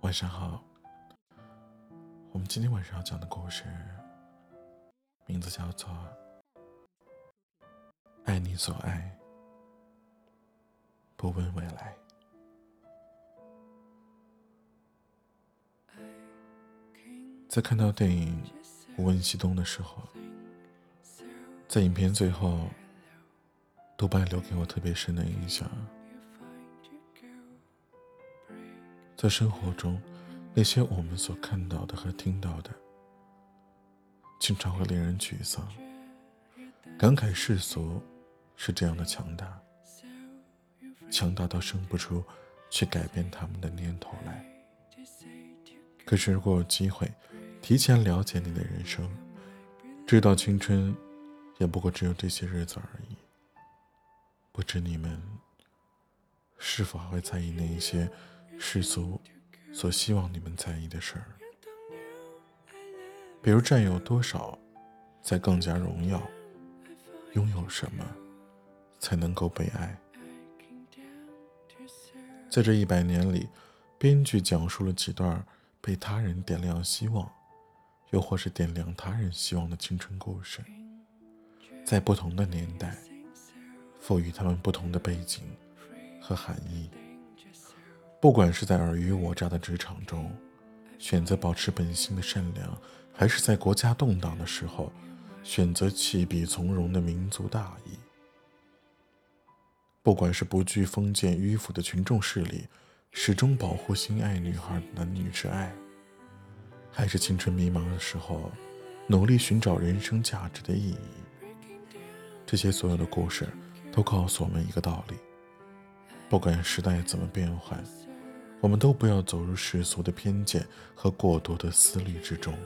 晚上好，我们今天晚上要讲的故事名字叫做《爱你所爱，不问未来》。在看到电影《无问西东》的时候，在影片最后，豆瓣留给我特别深的印象。在生活中，那些我们所看到的和听到的，经常会令人沮丧，感慨世俗是这样的强大，强大到生不出去改变他们的念头来。可是，如果有机会提前了解你的人生，知道青春也不过只有这些日子而已，不知你们是否还会在意那一些？世俗所希望你们在意的事儿，比如占有多少才更加荣耀，拥有什么才能够被爱。在这一百年里，编剧讲述了几段被他人点亮希望，又或是点亮他人希望的青春故事，在不同的年代，赋予他们不同的背景和含义。不管是在尔虞我诈的职场中，选择保持本性的善良，还是在国家动荡的时候，选择弃笔从戎的民族大义；不管是不惧封建迂腐的群众势力，始终保护心爱女孩的男女之爱，还是青春迷茫的时候，努力寻找人生价值的意义，这些所有的故事，都告诉我们一个道理：不管时代怎么变换。我们都不要走入世俗的偏见和过多的思虑之中，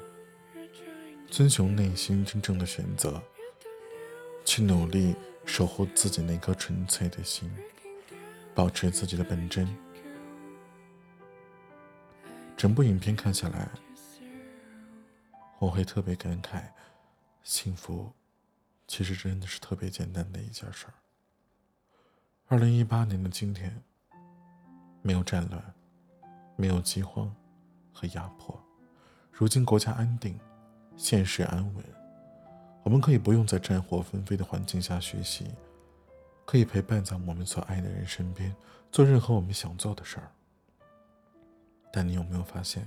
遵循内心真正的选择，去努力守护自己那颗纯粹的心，保持自己的本真。整部影片看下来，我会特别感慨，幸福其实真的是特别简单的一件事儿。二零一八年的今天，没有战乱。没有饥荒和压迫，如今国家安定，现实安稳，我们可以不用在战火纷飞的环境下学习，可以陪伴在我们所爱的人身边，做任何我们想做的事儿。但你有没有发现，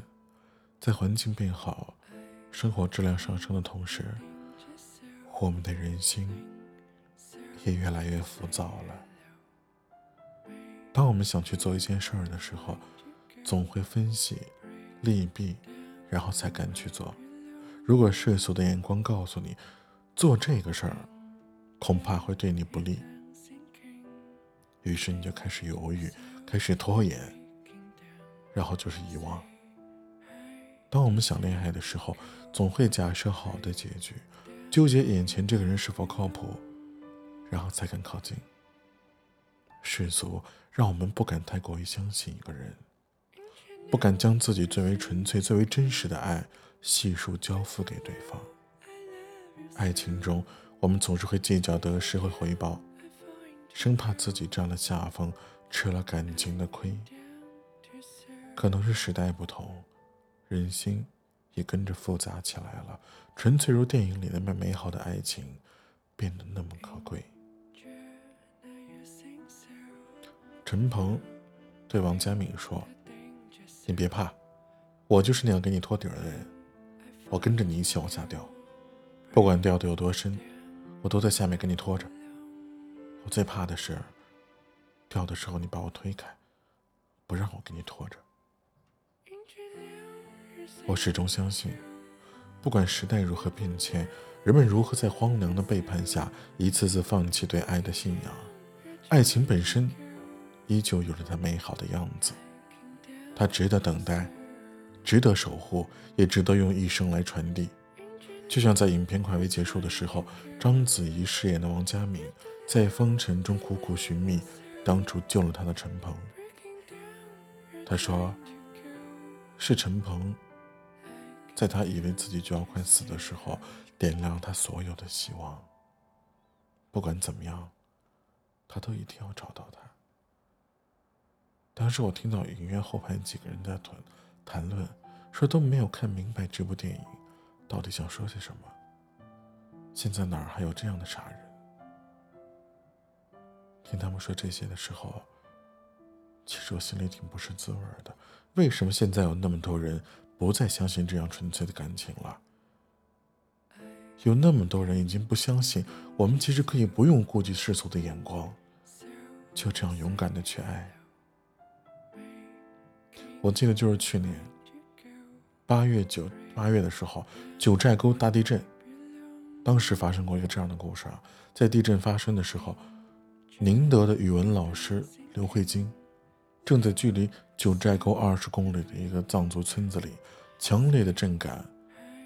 在环境变好、生活质量上升的同时，我们的人心也越来越浮躁了？当我们想去做一件事儿的时候，总会分析利弊，然后才敢去做。如果世俗的眼光告诉你做这个事儿恐怕会对你不利，于是你就开始犹豫，开始拖延，然后就是遗忘。当我们想恋爱的时候，总会假设好的结局，纠结眼前这个人是否靠谱，然后才敢靠近。世俗让我们不敢太过于相信一个人。不敢将自己最为纯粹、最为真实的爱悉数交付给对方。爱情中，我们总是会计较得失和回报，生怕自己占了下风，吃了感情的亏。可能是时代不同，人心也跟着复杂起来了。纯粹如电影里那么美好的爱情，变得那么可贵。陈鹏对王佳敏说。你别怕，我就是那样给你托底的人。我跟着你一起往下掉，不管掉的有多深，我都在下面给你拖着。我最怕的是，掉的时候你把我推开，不让我给你拖着。我始终相信，不管时代如何变迁，人们如何在荒凉的背叛下一次次放弃对爱的信仰，爱情本身依旧有着它美好的样子。他值得等待，值得守护，也值得用一生来传递。就像在影片快为结束的时候，章子怡饰演的王佳敏在风尘中苦苦寻觅当初救了她的陈鹏。他说：“是陈鹏，在他以为自己就要快死的时候，点亮他所有的希望。不管怎么样，他都一定要找到他。”当时我听到影院后排几个人在谈谈论，说都没有看明白这部电影到底想说些什么。现在哪儿还有这样的傻人？听他们说这些的时候，其实我心里挺不是滋味的。为什么现在有那么多人不再相信这样纯粹的感情了？有那么多人已经不相信，我们其实可以不用顾及世俗的眼光，就这样勇敢的去爱。我记得就是去年八月九八月的时候，九寨沟大地震，当时发生过一个这样的故事啊，在地震发生的时候，宁德的语文老师刘慧晶，正在距离九寨沟二十公里的一个藏族村子里，强烈的震感，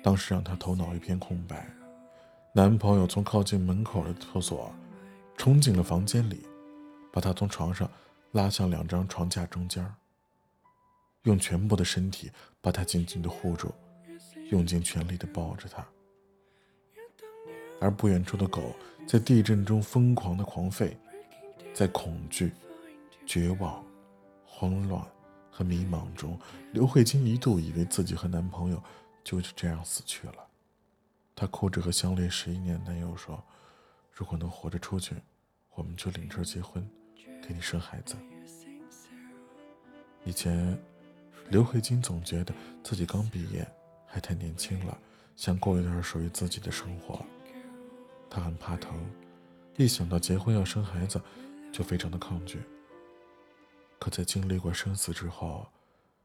当时让她头脑一片空白。男朋友从靠近门口的厕所冲进了房间里，把她从床上拉向两张床架中间，用全部的身体把她紧紧的护住，用尽全力的抱着她。而不远处的狗在地震中疯狂的狂吠，在恐惧、绝望、慌乱和迷茫中，刘慧晶一度以为自己和男朋友就是这样死去了。她哭着和相恋十一年的男友说：“如果能活着出去，我们就领证结婚，给你生孩子。”以前，刘慧晶总觉得自己刚毕业，还太年轻了，想过一段属于自己的生活。她很怕疼，一想到结婚要生孩子，就非常的抗拒。可在经历过生死之后，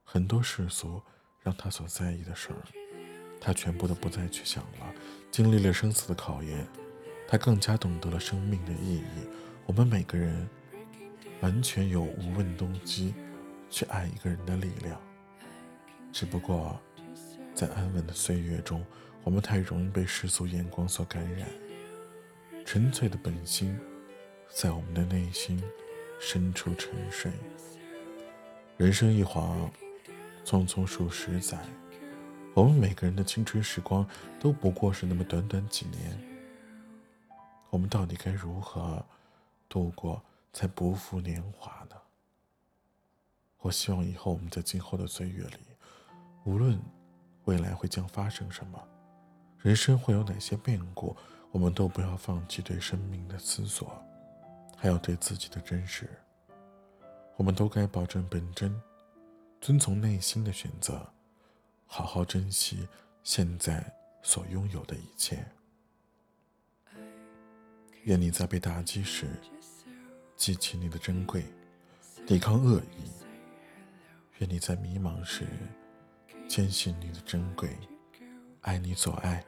很多世俗让她所在意的事儿。他全部都不再去想了。经历了生死的考验，他更加懂得了生命的意义。我们每个人完全有无问动机去爱一个人的力量，只不过在安稳的岁月中，我们太容易被世俗眼光所感染，纯粹的本心在我们的内心深处沉睡。人生一晃，匆匆数十载。我们每个人的青春时光都不过是那么短短几年，我们到底该如何度过才不负年华呢？我希望以后我们在今后的岁月里，无论未来会将发生什么，人生会有哪些变故，我们都不要放弃对生命的思索，还有对自己的真实。我们都该保证本真，遵从内心的选择。好好珍惜现在所拥有的一切。愿你在被打击时记起你的珍贵，抵抗恶意；愿你在迷茫时坚信你的珍贵，爱你所爱，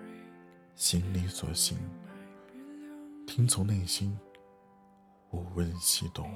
行你所行，听从内心，无问西东。